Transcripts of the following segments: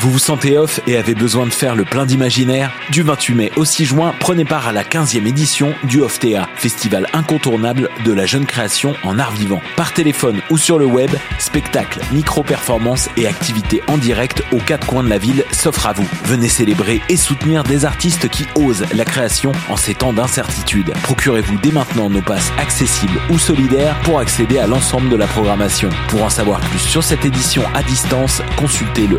Vous vous sentez off et avez besoin de faire le plein d'imaginaire? Du 28 mai au 6 juin, prenez part à la 15e édition du OFTA, festival incontournable de la jeune création en art vivant. Par téléphone ou sur le web, spectacles, micro-performances et activités en direct aux quatre coins de la ville s'offrent à vous. Venez célébrer et soutenir des artistes qui osent la création en ces temps d'incertitude. Procurez-vous dès maintenant nos passes accessibles ou solidaires pour accéder à l'ensemble de la programmation. Pour en savoir plus sur cette édition à distance, consultez le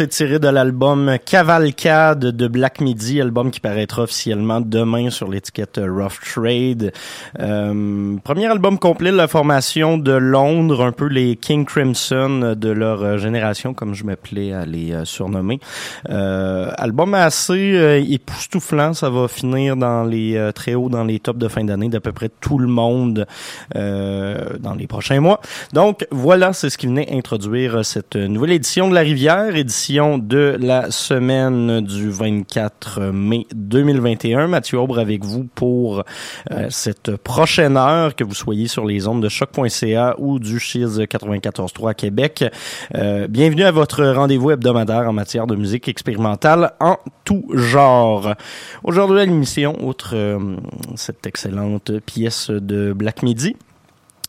c'est tiré de l'album Cavalcade de Black Midi, album qui paraîtra officiellement demain sur l'étiquette Rough Trade. Euh, premier album complet de la formation de Londres, un peu les King Crimson de leur génération, comme je m'appelais à les euh, surnommer. Euh, album assez euh, époustouflant, ça va finir dans les très hauts dans les tops de fin d'année d'à peu près tout le monde dans les prochains mois. Donc voilà, c'est ce qui venait introduire cette nouvelle édition de la Rivière, édition de la semaine du 24 mai 2021. Mathieu Aubre avec vous pour euh, cette prochaine heure, que vous soyez sur les ondes de choc.ca ou du Chiz 94.3 Québec. Euh, bienvenue à votre rendez-vous hebdomadaire en matière de musique expérimentale en tout genre. Aujourd'hui à l'émission, outre euh, cette excellente pièce de Black Midi,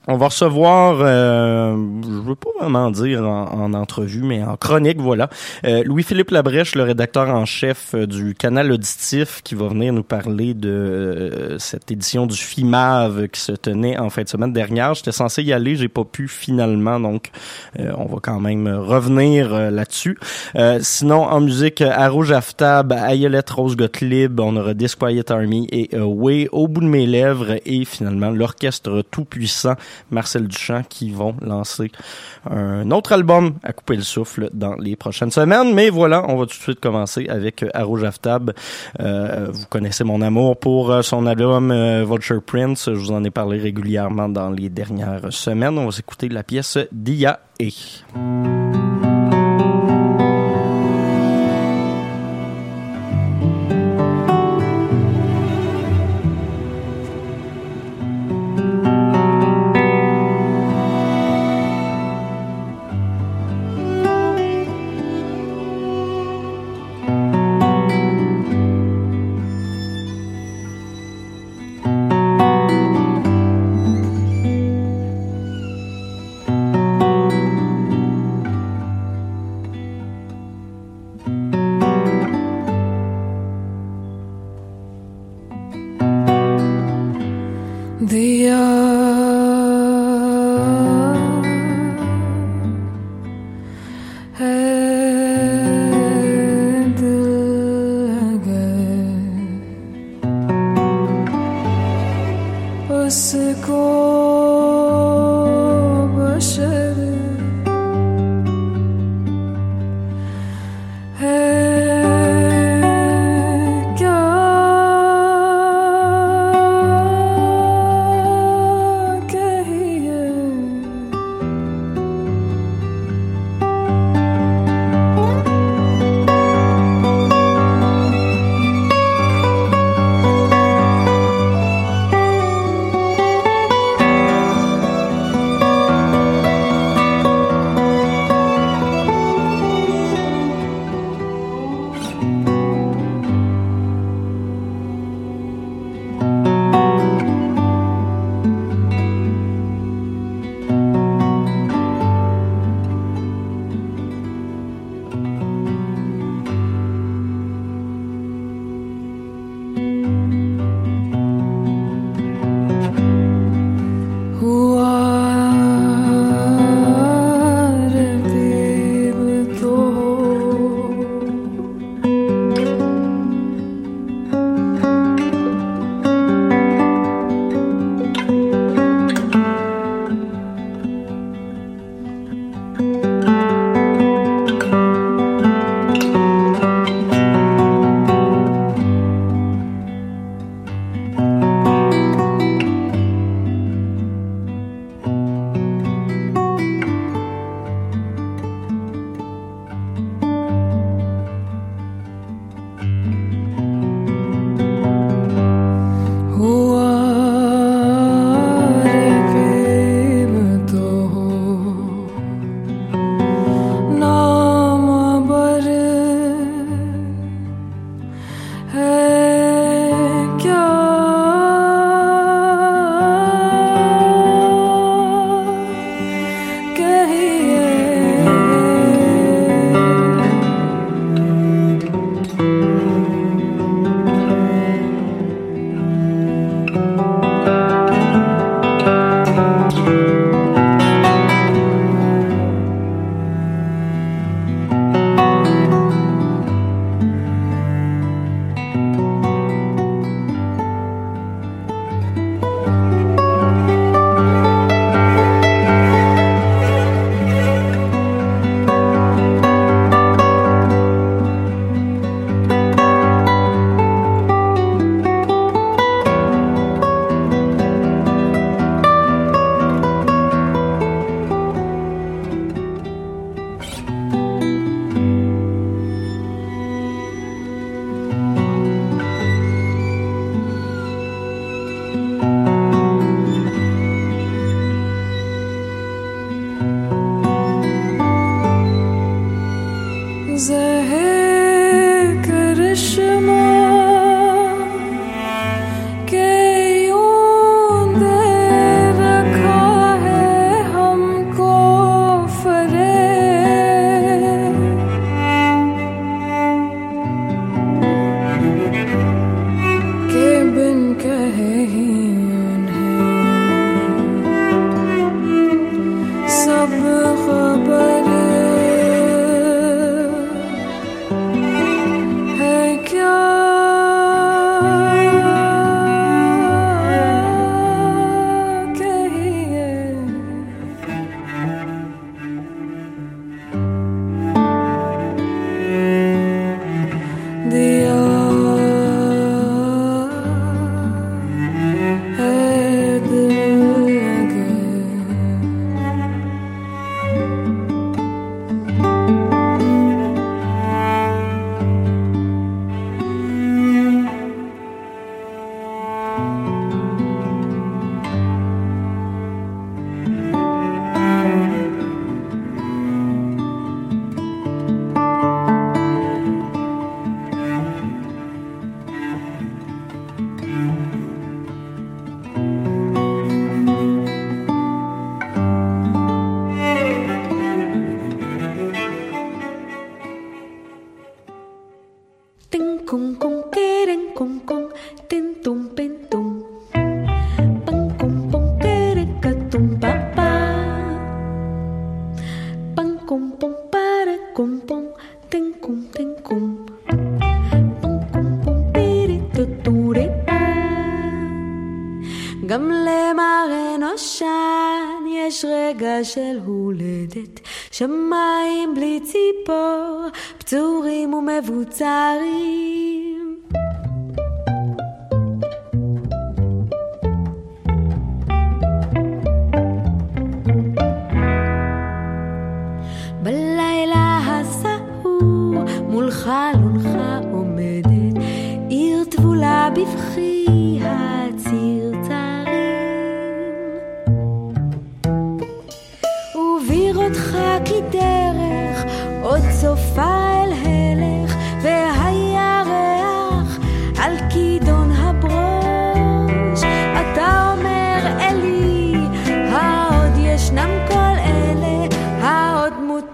on va recevoir, euh, je veux pas vraiment dire en, entrevue, mais en chronique, voilà, euh, Louis-Philippe Labrèche, le rédacteur en chef euh, du canal auditif, qui va venir nous parler de euh, cette édition du FIMAV qui se tenait en fin de semaine dernière. J'étais censé y aller, j'ai pas pu finalement, donc on va quand même revenir là-dessus. sinon, en musique, Rouge Aftab, Ayelet Rose Gottlieb, on aura Disquiet Army et Way au bout de mes lèvres et finalement l'orchestre tout puissant Marcel Duchamp qui vont lancer un autre album à couper le souffle dans les prochaines semaines. Mais voilà, on va tout de suite commencer avec Rouge Aftab. Euh, vous connaissez mon amour pour euh, son album euh, Vulture Prince. Je vous en ai parlé régulièrement dans les dernières semaines. On va s'écouter la pièce Dia et.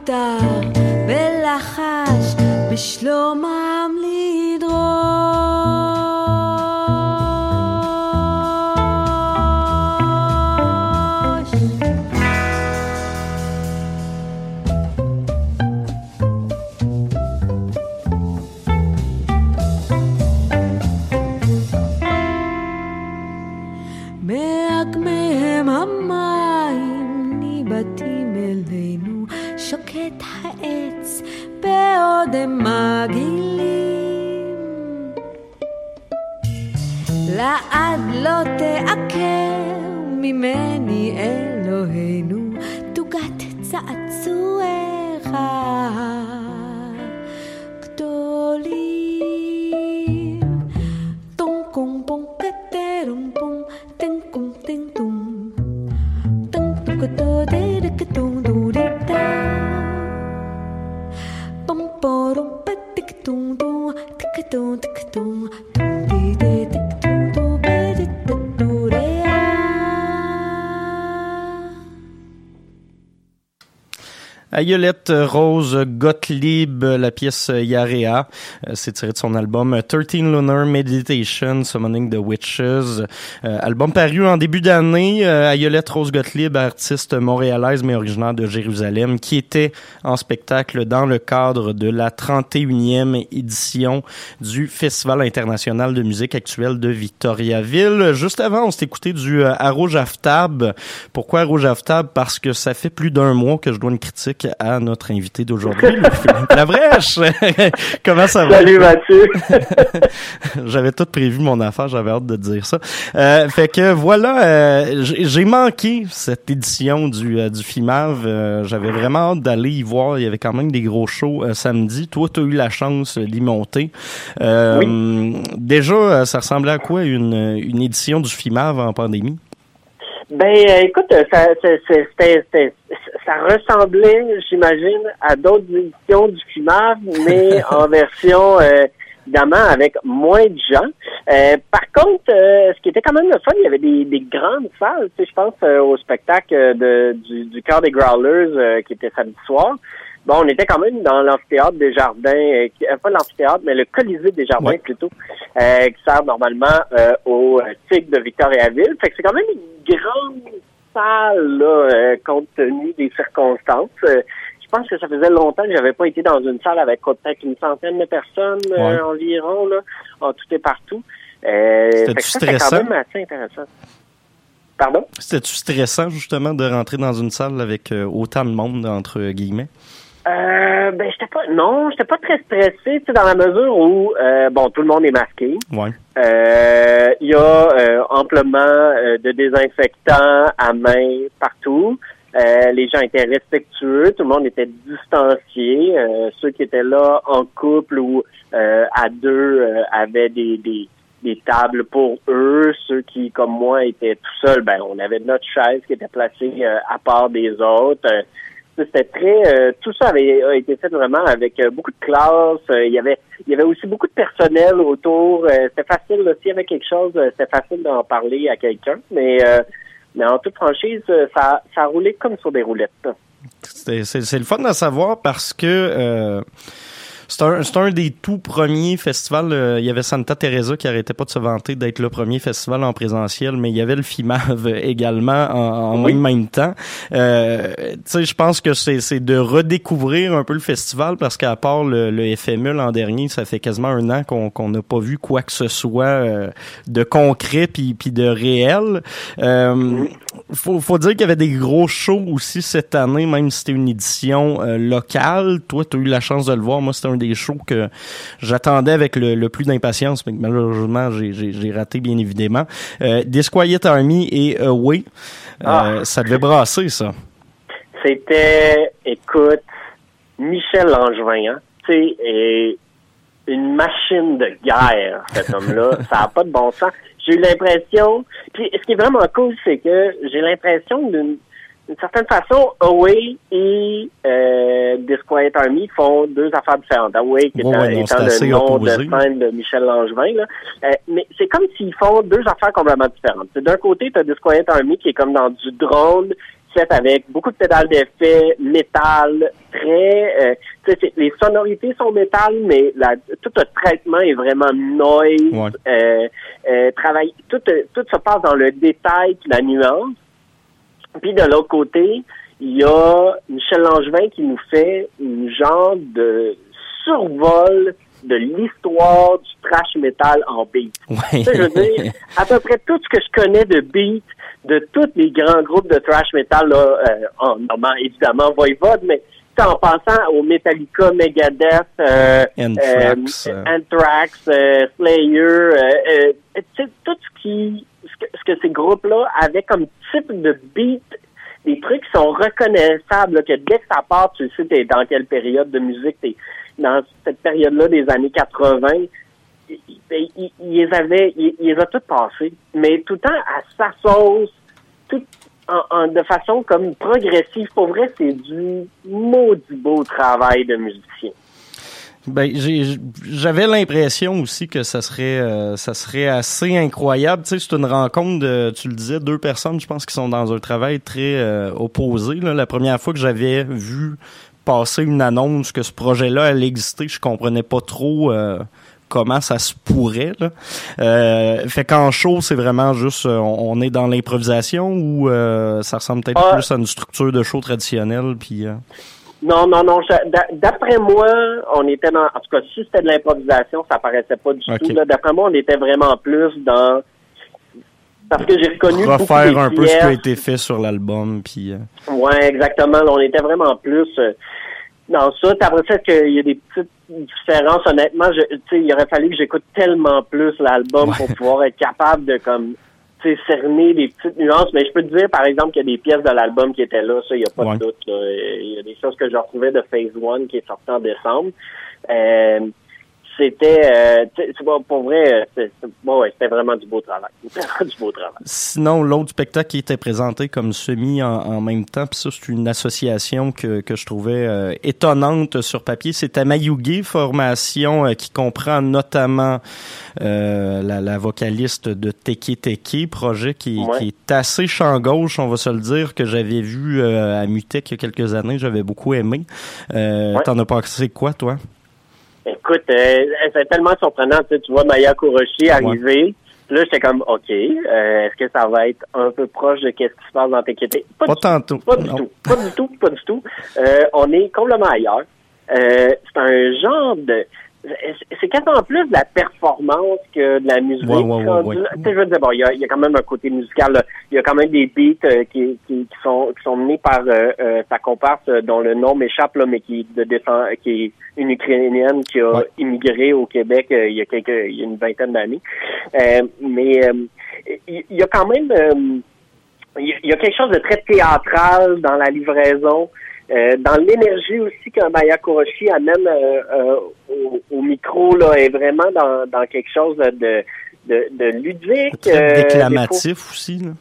אותה בלחש בשלום ה... Jeg gir litt Rose Gottlieb, la pièce Yarea, euh, c'est tiré de son album 13 Lunar Meditation, Summoning the Witches. Euh, album paru en début d'année. Euh, Ayolette Rose Gottlieb, artiste montréalaise mais originaire de Jérusalem, qui était en spectacle dans le cadre de la 31e édition du Festival international de musique actuelle de Victoriaville. Juste avant, on s'est écouté du Aro Jaftab. Pourquoi Aro Jaftab? Parce que ça fait plus d'un mois que je dois une critique à notre invité d'aujourd'hui, La Brèche. Comment ça va? Salut Mathieu. j'avais tout prévu mon affaire, j'avais hâte de dire ça. Euh, fait que voilà, euh, j'ai manqué cette édition du, euh, du FIMAV. J'avais vraiment hâte d'aller y voir. Il y avait quand même des gros shows samedi. Toi, tu as eu la chance d'y monter. Oui. Déjà, ça ressemblait à quoi une, une édition du FIMAV en pandémie? Ben, écoute, ça, c'était ça ressemblait, j'imagine, à d'autres éditions du FIMAV, mais en version euh, évidemment avec moins de gens. Euh, par contre, euh, ce qui était quand même le fun, il y avait des, des grandes salles. Tu sais, je pense euh, au spectacle de, du, du Cœur des Growlers qui était samedi soir. Bon, on était quand même dans l'amphithéâtre des Jardins, euh, pas l'amphithéâtre, mais le Colisée des Jardins Ouais. plutôt, euh, qui sert normalement euh, au euh, Tigre de Victoriaville. Fait que c'est quand même une grande salle, là, euh, compte tenu des circonstances. Euh, je pense que ça faisait longtemps que j'avais pas été dans une salle avec peut-être une centaine de personnes euh, Ouais. environ, là, en tout et partout. C'était quand stressant? même assez intéressant. Pardon? C'était-tu stressant, justement, de rentrer dans une salle avec autant de monde, entre guillemets? Euh, ben, j'étais pas, non, j'étais pas très stressé, tu sais, dans la mesure où, euh, bon, tout le monde est masqué. Ouais. Euh, Il y a euh, amplement euh, de désinfectants à main partout. Euh, les gens étaient respectueux, tout le monde était distancié. Euh, ceux qui étaient là en couple ou euh, à deux euh, avaient des, des, des tables pour eux. Ceux qui, comme moi, étaient tout seuls, ben on avait notre chaise qui était placée euh, à part des autres. C'était très euh, tout ça avait a été fait vraiment avec euh, beaucoup de classe Euh, il y avait il y avait aussi beaucoup de personnel autour c'était facile s'il y avait quelque chose c'était facile d'en parler à quelqu'un mais mais en toute franchise ça ça a roulé comme sur des roulettes. C'est le fun à savoir parce que c'est un, un des tout premiers festivals. euh, il y avait Santa Teresa qui arrêtait pas de se vanter d'être le premier festival en présentiel, mais il y avait le FIMAV également en, en Oui. même, même temps. Euh, tu sais, je pense que c'est c'est de redécouvrir un peu le festival parce qu'à part le, le FME l'an dernier, ça fait quasiment un an qu'on qu'on n'a pas vu quoi que ce soit euh, de concret puis puis de réel. Euh, faut, faut dire qu'il y avait des gros shows aussi cette année, même si c'était une édition euh, locale. Toi, tu as eu la chance de le voir. Moi, c'était un des shows que j'attendais avec le, le plus d'impatience, mais que malheureusement, j'ai- raté, bien évidemment. Euh, Disquiet Army et Away, euh, Ah. ça devait brasser, ça. c'était écoute Michel Langevin hein tu sais une machine de guerre cet homme-là ça a pas de bon sens j'ai eu l'impression puis ce qui est vraiment cool c'est que j'ai l'impression d'une d'une certaine façon, Away et euh, Disquiet Army font deux affaires différentes. Away qui Ouais, étant, ouais, le nom opposé. de scène de Michel Langevin. Là. Euh, mais c'est comme s'ils font deux affaires complètement différentes. C'est D'un côté, tu as Disquiet Army qui est comme dans du drone, fait avec beaucoup de pédales d'effet, métal, très... euh, les sonorités sont métal, mais la, tout le traitement est vraiment noise. Ouais. Euh, euh, travail, tout, tout se passe dans le détail puis la nuance. Puis de l'autre côté, il y a Michel Langevin qui nous fait une genre de survol de l'histoire du trash metal en beat. Ouais. Tu sais, je veux dire, à peu près tout ce que je connais de beat, de tous les grands groupes de thrash metal, là, euh, en nommant évidemment Voivode, mais en pensant au Metallica, Megadeth, euh, Anthrax, euh, euh. Anthrax, euh, Slayer, euh, euh, tu sais, tout ce qui, ce que, ce que ces groupes-là avaient comme type de beat, des trucs qui sont reconnaissables, là, que dès que ça part, tu sais t'es dans quelle période de musique, t'es dans cette période-là des années 80, il, il- les avait, il, il les a toutes passées, mais tout le temps à sa sauce, tout en, en- de façon comme progressive. Pour vrai, c'est du maudit beau travail de musicien. Ben, j'avais l'impression aussi que ça serait, euh, ça serait assez incroyable. Tu sais, c'est une rencontre de, tu le disais, deux personnes, je pense, qui sont dans un travail très euh, opposé. Là. La première fois que j'avais vu passer une annonce que ce projet-là allait exister, je comprenais pas trop. euh, comment ça se pourrait là. Euh, fait qu'en show c'est vraiment juste euh, on, on est dans l'improvisation ou euh, ça ressemble peut-être Ah. plus à une structure de show traditionnelle puis euh, Non, non, non. D'après moi, on était dans. En tout cas, si c'était de l'improvisation, ça paraissait pas du tout. D'après moi, on était vraiment plus dans. Parce que j'ai reconnu beaucoup refaire des un peu ce qui a été fait sur l'album puis euh, Ouais, exactement. Là, on était vraiment plus euh, dans ça. Après ça, qu'il y a des petites différences. Honnêtement, je, tu sais, il aurait fallu que j'écoute tellement plus l'album Ouais. pour pouvoir être capable de comme cerner les petites nuances. Mais je peux te dire, par exemple, qu'il y a des pièces de l'album qui étaient là. Ça, il n'y a pas Ouais. de doute. Il y a des choses que je retrouvais de Phase One qui est sorti en décembre. Euh, c'était euh, pour vrai euh, c'est- bon, ouais, c'était vraiment du beau travail du beau travail Sinon, l'autre spectacle qui était présenté comme semi en, en même temps, puis ça, c'est une association que, que je trouvais euh, étonnante sur papier. C'est Amayugi, formation euh, qui comprend notamment euh, la, la vocaliste de Teke Teke, projet qui, Ouais. qui est assez champ gauche, on va se le dire, que j'avais vu euh, à Mutec il y a quelques années, j'avais beaucoup aimé. Euh, Ouais. T'en as pensé quoi, toi? Écoute, euh, c'est tellement surprenant. Tu, sais, tu vois Maya Kuroshi arriver. Là, j'étais comme, OK, euh, est-ce que ça va être un peu proche de qu'est-ce qui se passe dans TKT? Pas, Pas du tantôt. tout. Pas du non. tout. Pas du tout. Pas du tout. Euh, on est complètement ailleurs. Euh, c'est un genre de... C'est quasiment plus de la performance que de la musique. Ouais, ouais, je veux dire, bon, il y a, il y a quand même un côté musical. Il y a quand même des beats euh, qui, qui, qui sont qui sont menés par euh, euh, sa comparse euh, dont le nom m'échappe mais qui de descend, qui est une ukrainienne qui a immigré au Québec euh, il y a quelques il y a une vingtaine d'années. Euh, mais euh, il y a quand même euh, il y a- il y a quelque chose de très théâtral dans la livraison. Euh, dans l'énergie aussi que Maya Kuroshi amène euh, euh, au, au micro là est vraiment dans, dans quelque chose de de, de ludique Très euh, déclamatif aussi. Là.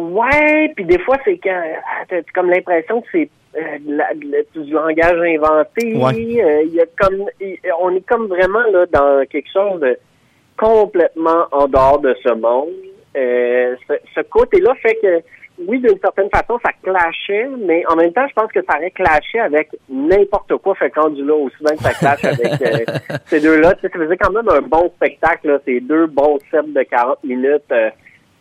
ouais puis des fois c'est quand ah, t'as comme l'impression que c'est euh, la- du langage inventé Ouais. Euh, il y a comme on est comme vraiment là dans quelque chose de complètement en dehors de ce monde euh, ce, ce côté-là fait que oui, d'une certaine façon, ça clashait, mais en même temps, je pense que ça aurait clashé avec n'importe quoi. Fait rendu là, aussi bien que ça clash avec euh, ces deux-là. Tu sais, ça faisait quand même un bon spectacle, là, ces deux bons sets de 40 minutes euh,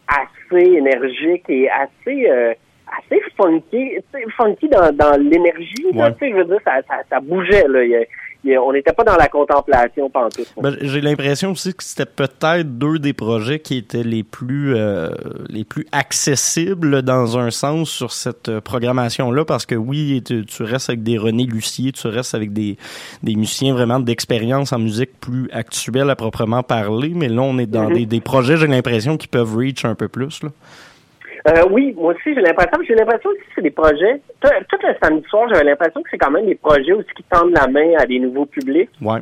assez énergiques et assez euh, assez funky, funky dans, dans l'énergie. Ouais. Tu sais, je veux dire, ça, ça, ça bougeait. Là. Il y a- on n'était pas dans la contemplation pantoute. Ben, j'ai l'impression aussi que c'était peut-être deux des projets qui étaient les plus euh, les plus accessibles dans un sens sur cette euh, programmation-là, parce que oui, tu, tu restes avec des René Lucier, tu restes avec des, des musiciens vraiment d'expérience en musique plus actuelle à proprement parler, mais là, on est dans Mhm. des, des projets, j'ai l'impression, qui peuvent reach un peu plus. Là. Euh, oui, moi aussi, j'ai l'impression. J'ai l'impression que c'est des projets. Tout, tout le samedi soir, j'avais l'impression que c'est quand même des projets aussi qui tendent la main à des nouveaux publics, Ouais.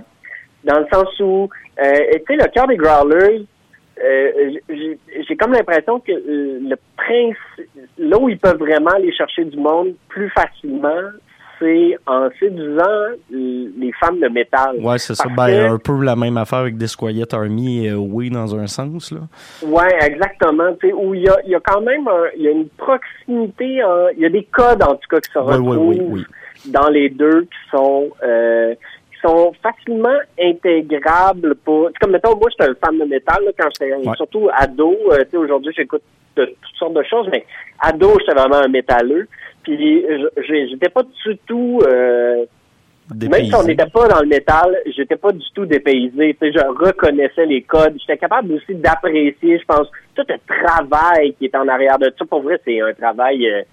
dans le sens où, euh, tu sais, le cœur des Growlers, euh, j'ai comme l'impression que le principe, là où ils peuvent vraiment aller chercher du monde plus facilement, c'est en séduisant euh, les femmes de métal. Ouais, c'est ça. Ben, que- un peu la même affaire avec Disquiet Army et Oui dans un sens. Là. Ouais, exactement. Tu sais, où il y a, y a quand même un- y a une proximité, en- il y a des codes en tout cas qui se Ouais, retrouvent oui, oui. dans les deux qui sont euh, qui sont facilement intégrables pour. Comme mettons, moi j'étais un fan de métal là, quand j'étais Ouais. surtout ado. euh, tu sais, aujourd'hui j'écoute de toutes sortes de choses, mais ado j'étais vraiment un métalleux. Puis j'étais pas du tout. Euh, même si on n'était pas dans le métal, j'étais pas du tout dépaysé. Tu sais, je reconnaissais les codes. J'étais capable aussi d'apprécier, je pense, tout le travail qui est en arrière de ça. Pour vrai, c'est un travail euh,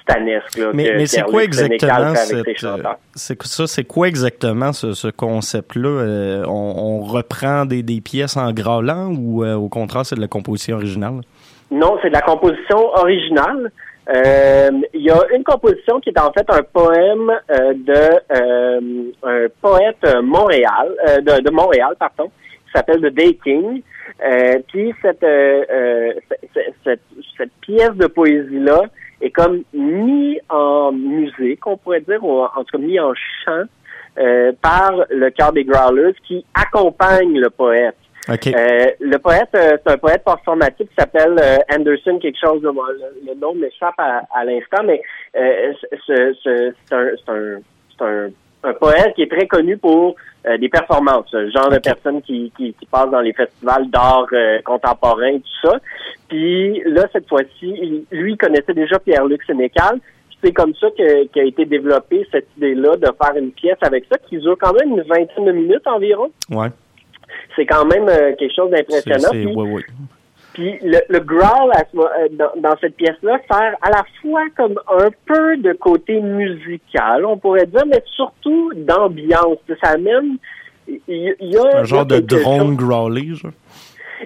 titanesque. Là, Mais, mais c'est quoi exactement cette, euh, ça c'est quoi exactement ce, ce concept là on, on reprend des, des pièces en grâlant ou euh, au contraire c'est de la composition originale? Non, c'est de la composition originale. Euh, Il y a une composition qui est en fait un poème euh, de euh, un poète Montréal, de, de Montréal, pardon, qui s'appelle The Day King. Puis cette, cette, cette, cette pièce de poésie-là est comme mis en musique, on pourrait dire, ou en, en tout cas mis en chant euh, par le chœur des Growlers qui accompagne le poète. Ok Euh, le poète, euh, c'est un poète performatif qui s'appelle euh, Anderson quelque chose. de- le, le nom m'échappe à, à l'instant, mais euh, ce- ce- c'est un, un, un, un poète qui est très connu pour euh, des performances, le genre de personnes qui, qui, qui passent dans les festivals d'art euh, contemporain, tout ça. Puis là, cette fois-ci, lui il connaissait déjà Pierre-Luc Sénécal. C'est comme ça que- qu'a été développée cette idée-là de faire une pièce avec ça qui dure quand même une vingtaine de minutes environ ouais c'est quand même euh, quelque chose d'impressionnant. c'est- Puis, ouais, ouais. puis le, le growl à ce mo- euh, dans, dans cette pièce-là sert à la fois comme un peu de côté musical, on pourrait dire, mais surtout d'ambiance. Ça amène il y, a un il y a genre de drone genre.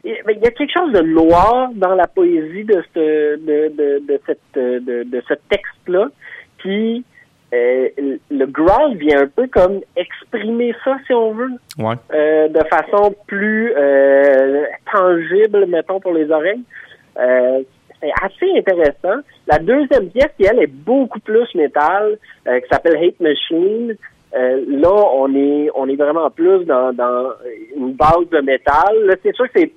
il y a quelque chose de noir dans la poésie de ce de, de, de cette euh, de, de ce texte-là qui euh, le growl vient un peu comme exprimer ça, si on veut, Ouais. euh, de façon plus euh, tangible, mettons, pour les oreilles. Euh, c'est assez intéressant. La deuxième pièce, qui elle est beaucoup plus métal, euh, qui s'appelle Hate Machine. Euh, là, on est on est vraiment plus dans, dans une base de métal. Là, c'est sûr que c'est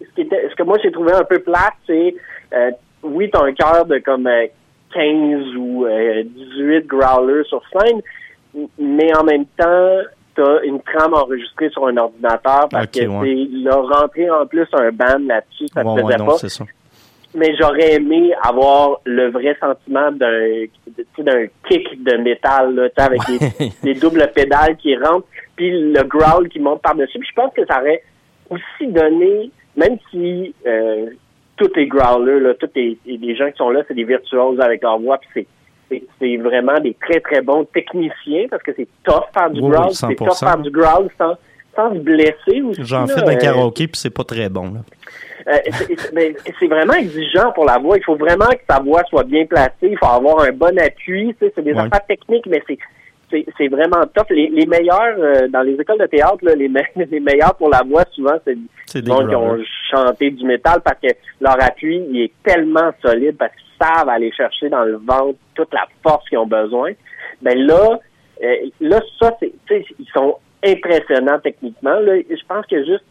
ce, qui était, ce que moi j'ai trouvé un peu plate, c'est euh, oui, t'as un cœur de comme euh, 15 ou euh, 18 growlers sur scène, mais en même temps, t'as une trame enregistrée sur un ordinateur parce Ok, que ouais. leur rentrer en plus un band là-dessus, ça se ouais, faisait pas mais j'aurais aimé avoir le vrai sentiment d'un kick de métal là, avec les, les doubles pédales qui rentrent puis le growl qui monte par-dessus. Puis je pense que ça aurait aussi donné, même si euh, tous les growlers, là, tous les, les gens qui sont là, c'est des virtuoses avec leur voix, puis c'est vraiment des très très bons techniciens parce que c'est tough faire du growl, oui, c'est 100%. tough faire du growl sans, sans se blesser aussi. J'en fais d'un euh, karaoké, puis c'est pas très bon. Là. euh, c'est- c'est mais c'est vraiment exigeant pour la voix. Il faut vraiment que sa voix soit bien placée. Il faut avoir un bon appui. C'est des Ouais. affaires techniques, mais c'est c'est vraiment top. Les, les meilleurs euh, dans les écoles de théâtre, là, les, me- les meilleurs pour la voix, souvent, c'est des gens qui ont chanté du métal parce que leur appui il est tellement solide parce qu'ils savent aller chercher dans le ventre toute la force qu'ils ont besoin. Ben là, euh, là ça c'est, tu sais, ils sont impressionnants techniquement. Là, je pense que juste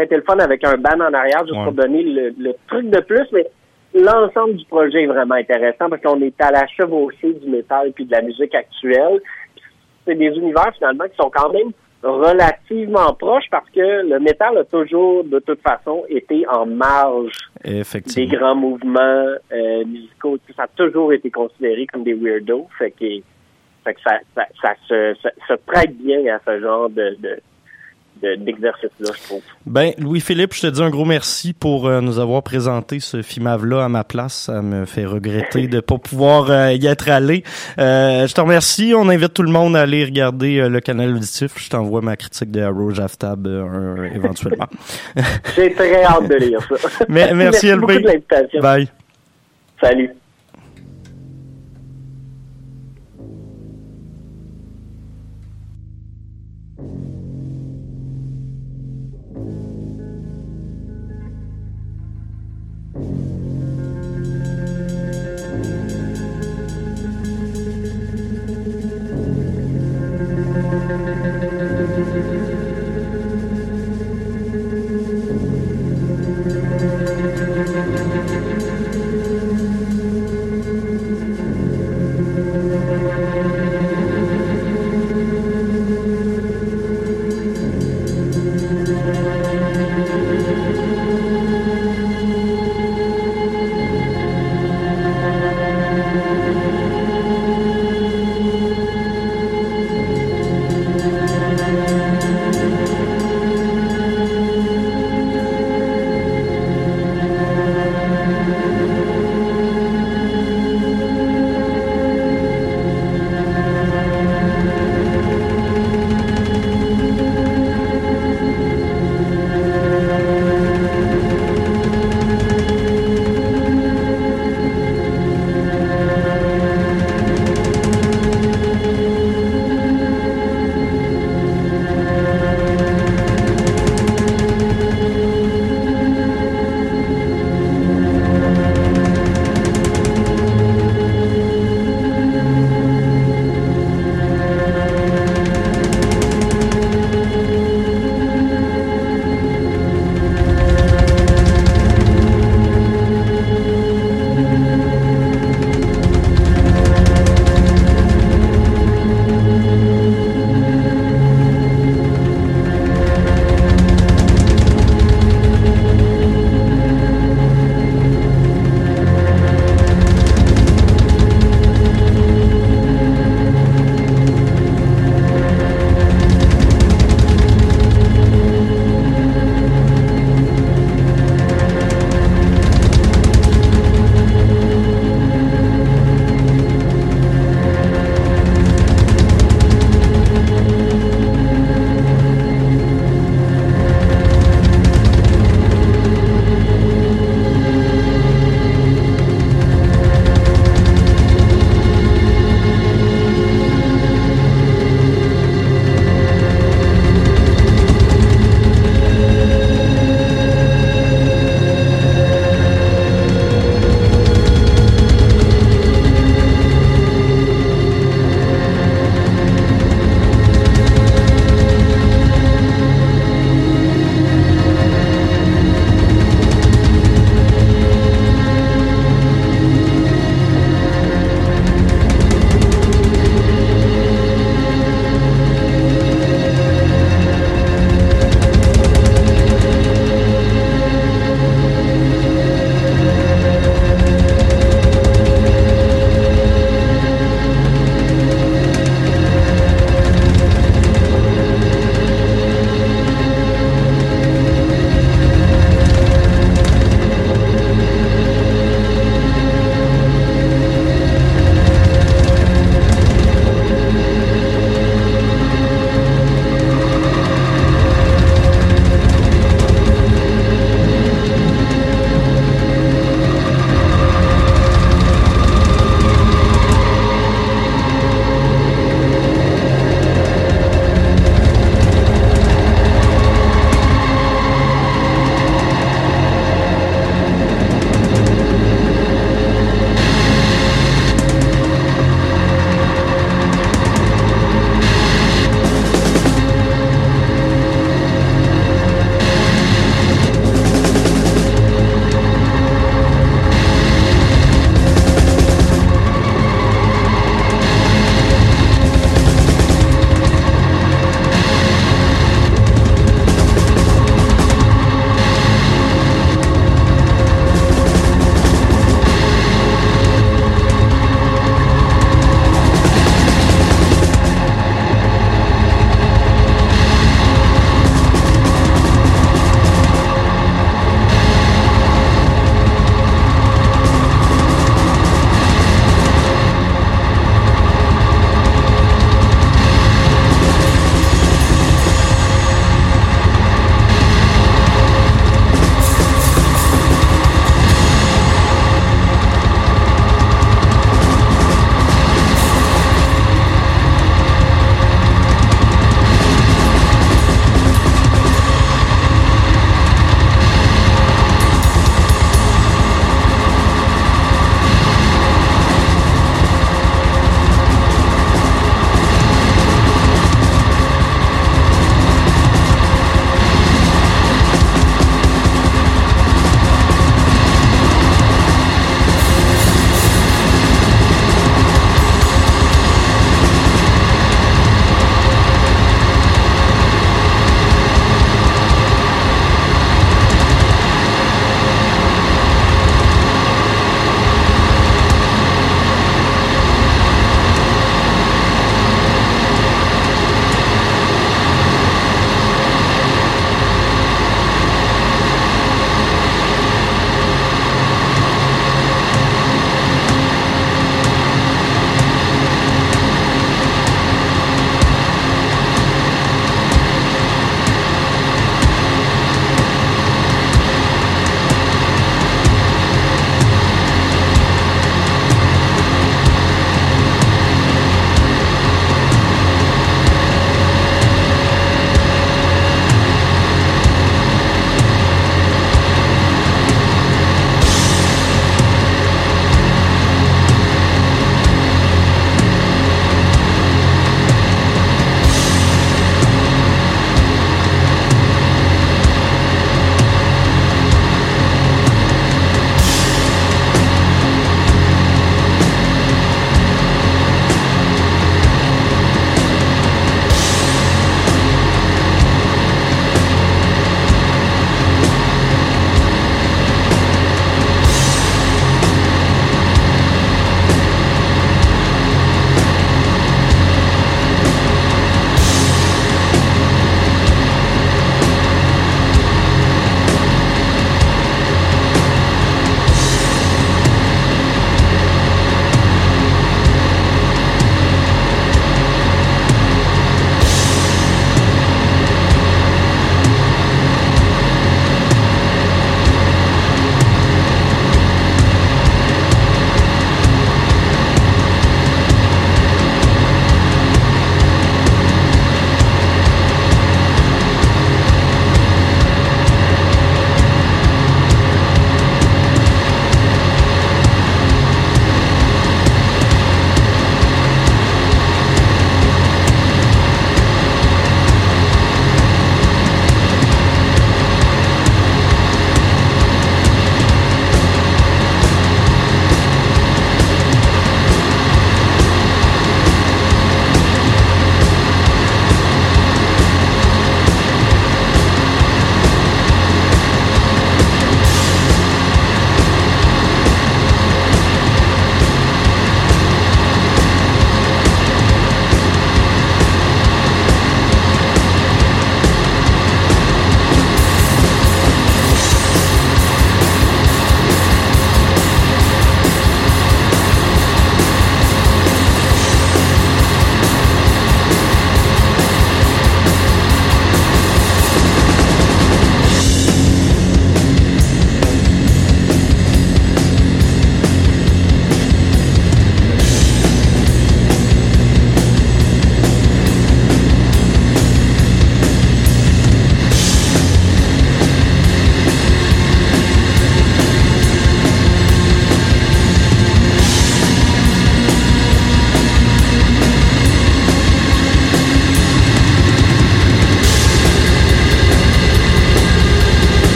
été le fun avec un ban en arrière juste Ouais. pour donner le, le truc de plus, mais l'ensemble du projet est vraiment intéressant parce qu'on est à la chevauchée du métal puis de la musique actuelle. C'est des univers finalement qui sont quand même relativement proches parce que le métal a toujours de toute façon été en marge des grands mouvements euh, musicaux. Ça a toujours été considéré comme des weirdos. Fait que, fait que ça, ça, ça se, ça, se prête bien à ce genre de, de, de- d'exercice-là, je trouve. Ben, Louis-Philippe, je te dis un gros merci pour euh, nous avoir présenté ce FIMAV-là à ma place. Ça me fait regretter de pas pouvoir euh, y être allé. Euh, je te remercie. On invite tout le monde à aller regarder euh, le canal auditif. Je t'envoie ma critique de Arrow Jaftab éventuellement. J'ai très hâte de lire ça. Mais- merci, beaucoup de l'invitation. Bye. Salut.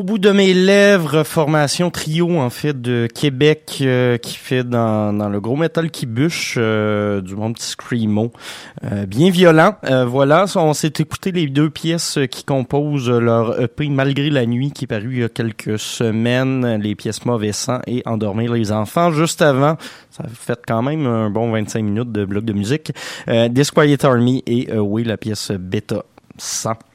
Au bout de mes lèvres, formation trio en fait de Québec euh, qui fait dans, dans le gros métal qui bûche euh, du monde petit screamo, euh, bien violent. voilà, on s'est écouté les deux pièces qui composent leur EP Malgré la nuit qui est paru il y a quelques semaines, les pièces Mauvais sang et Endormir les enfants. Juste avant, ça fait quand même un bon 25 minutes de bloc de musique. Disquiet Army et oui la pièce Beta 100.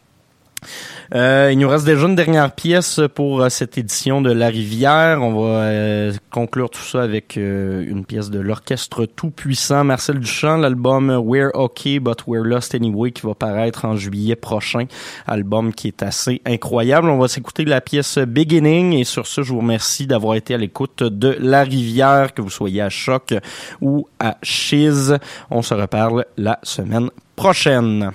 Euh, il nous reste déjà une dernière pièce pour euh, cette édition de La Rivière. On va euh, conclure tout ça avec une pièce de l'orchestre tout puissant Marcel Duchamp, l'album We're Okay But We're Lost Anyway qui va paraître en juillet prochain. Album qui est assez incroyable. On va s'écouter la pièce Beginning et sur ce, je vous remercie d'avoir été à l'écoute de La Rivière, que vous soyez à Choc ou à Chiz. On se reparle la semaine prochaine.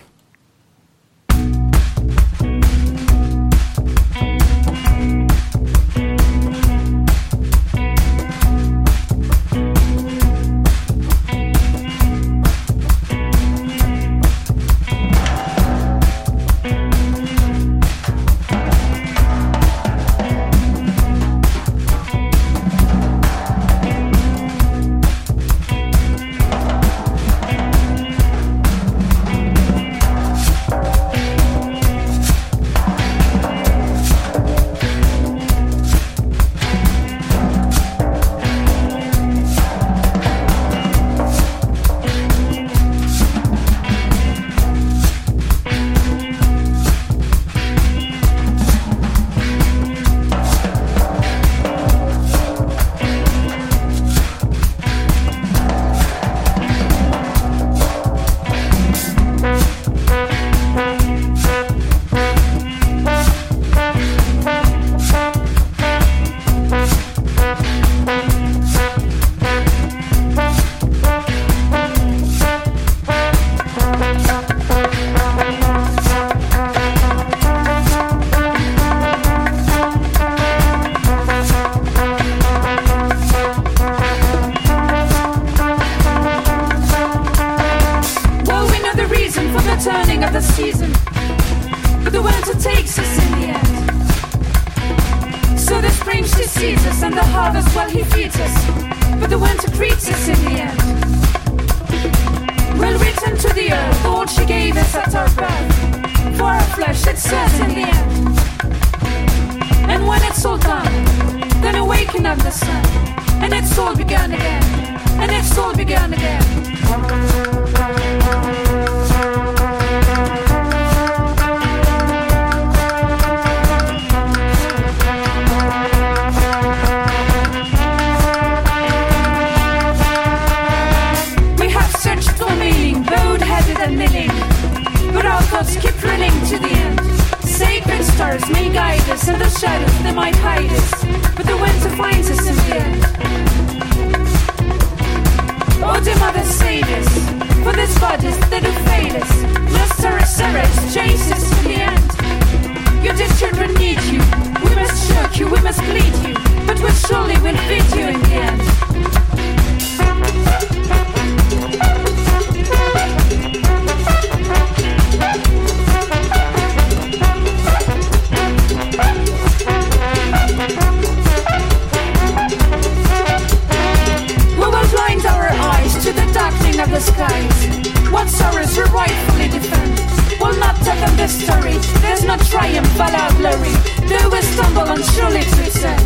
stars may guide us, and the shadows they might hide us, but the winter finds us in the end. Oh, dear mother, save us, for these bodies that do fail us, must our sorrows chase us to the end. Your dear children need you, we must shock you, we must bleed you, but we surely will feed you in the end. the skies. What sorrows we rightfully defend. Will not tell them this story. There's no triumph allowed, glory. They we stumble and surely to its.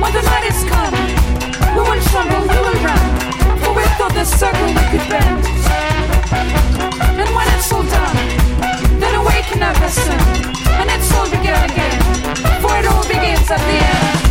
When the night is come, we will tremble, we will run. For we thought the circle we could bend. And when it's all done, then awaken our the. And it's all begun again. For it all begins at the end.